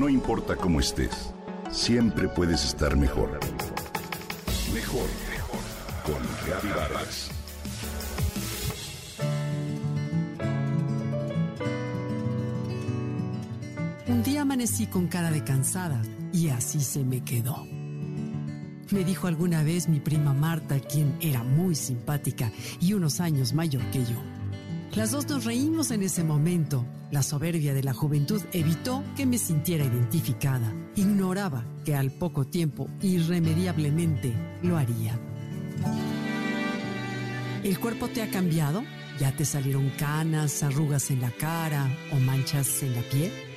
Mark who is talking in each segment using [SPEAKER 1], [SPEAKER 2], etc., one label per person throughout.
[SPEAKER 1] No importa cómo estés, siempre puedes estar mejor. Mejor, mejor. Con Reavivadas.
[SPEAKER 2] Un día amanecí con cara de cansada y así se me quedó. Me dijo alguna vez mi prima Marta, quien era muy simpática y unos años mayor que yo. Las dos nos reímos en ese momento. La soberbia de la juventud evitó que me sintiera identificada. Ignoraba que al poco tiempo, irremediablemente, lo haría. ¿El cuerpo te ha cambiado? ¿Ya te salieron canas, arrugas en la cara o manchas en la piel?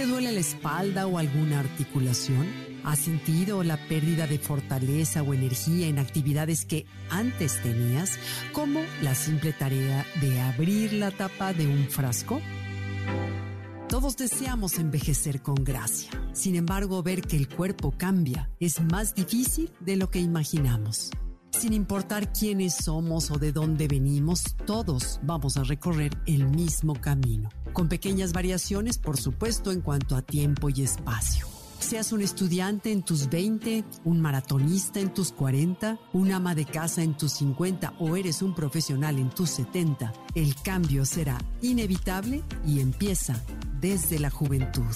[SPEAKER 2] ¿Te duele la espalda o alguna articulación? ¿Has sentido la pérdida de fortaleza o energía en actividades que antes tenías, como la simple tarea de abrir la tapa de un frasco? Todos deseamos envejecer con gracia. Sin embargo, ver que el cuerpo cambia es más difícil de lo que imaginamos. Sin importar quiénes somos o de dónde venimos, todos vamos a recorrer el mismo camino, con pequeñas variaciones, por supuesto, en cuanto a tiempo y espacio. Seas un estudiante en tus 20, un maratonista en tus 40, un ama de casa en tus 50 o eres un profesional en tus 70, el cambio será inevitable y empieza desde la juventud.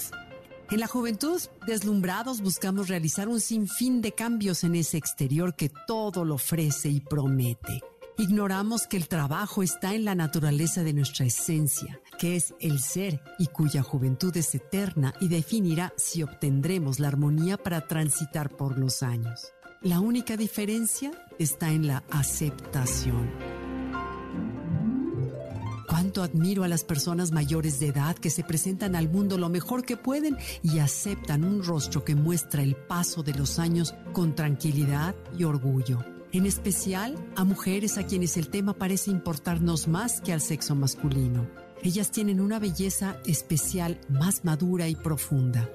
[SPEAKER 2] En la juventud, deslumbrados, buscamos realizar un sinfín de cambios en ese exterior que todo lo ofrece y promete. Ignoramos que el trabajo está en la naturaleza de nuestra esencia, que es el ser y cuya juventud es eterna y definirá si obtendremos la armonía para transitar por los años. La única diferencia está en la aceptación. Admiro a las personas mayores de edad que se presentan al mundo lo mejor que pueden y aceptan un rostro que muestra el paso de los años con tranquilidad y orgullo en especial a mujeres a quienes el tema parece importarnos más que al sexo masculino. Ellas tienen una belleza especial más madura y profunda.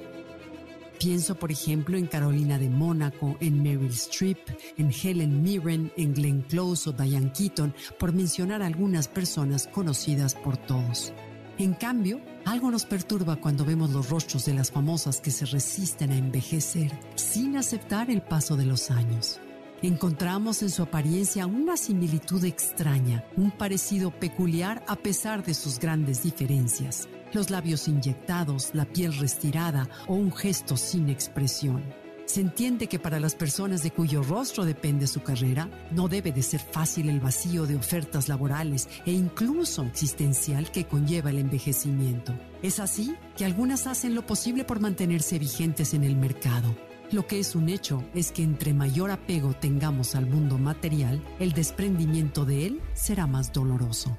[SPEAKER 2] Pienso, por ejemplo, en Carolina de Mónaco, en Meryl Streep, en Helen Mirren, en Glenn Close o Diane Keaton, por mencionar algunas personas conocidas por todos. En cambio, algo nos perturba cuando vemos los rostros de las famosas que se resisten a envejecer sin aceptar el paso de los años. Encontramos en su apariencia una similitud extraña, un parecido peculiar a pesar de sus grandes diferencias. Los labios inyectados, la piel restirada o un gesto sin expresión. Se entiende que para las personas de cuyo rostro depende su carrera, no debe de ser fácil el vacío de ofertas laborales e incluso existencial que conlleva el envejecimiento. Es así que algunas hacen lo posible por mantenerse vigentes en el mercado lo que es un hecho es que entre mayor apego tengamos al mundo material, el desprendimiento de él será más doloroso.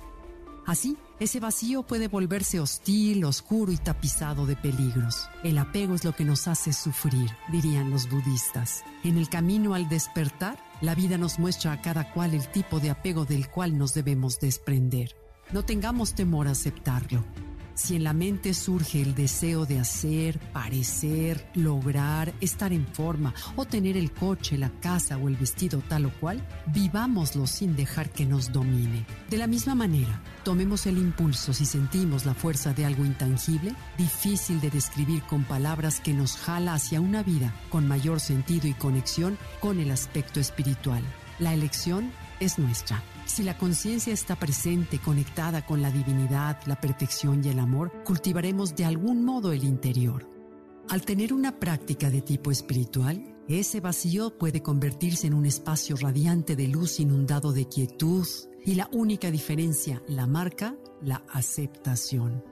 [SPEAKER 2] Así, ese vacío puede volverse hostil, oscuro y tapizado de peligros. El apego es lo que nos hace sufrir, dirían los budistas. En el camino al despertar, la vida nos muestra a cada cual el tipo de apego del cual nos debemos desprender. No tengamos temor a aceptarlo. Si en la mente surge el deseo de hacer, parecer, lograr, estar en forma o tener el coche, la casa o el vestido tal o cual, vivámoslo sin dejar que nos domine. De la misma manera, tomemos el impulso si sentimos la fuerza de algo intangible, difícil de describir con palabras que nos jala hacia una vida con mayor sentido y conexión con el aspecto espiritual. La elección es nuestra. Si la conciencia está presente, conectada con la divinidad, la perfección y el amor, cultivaremos de algún modo el interior. Al tener una práctica de tipo espiritual, ese vacío puede convertirse en un espacio radiante de luz inundado de quietud y la única diferencia la marca la aceptación.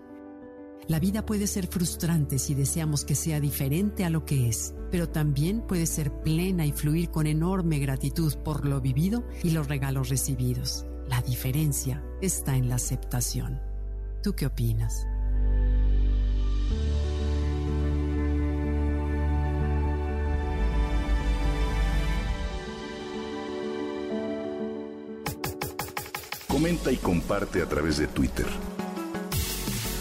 [SPEAKER 2] La vida puede ser frustrante si deseamos que sea diferente a lo que es, pero también puede ser plena y fluir con enorme gratitud por lo vivido y los regalos recibidos. La diferencia está en la aceptación. ¿Tú qué opinas?
[SPEAKER 1] Comenta y comparte a través de Twitter.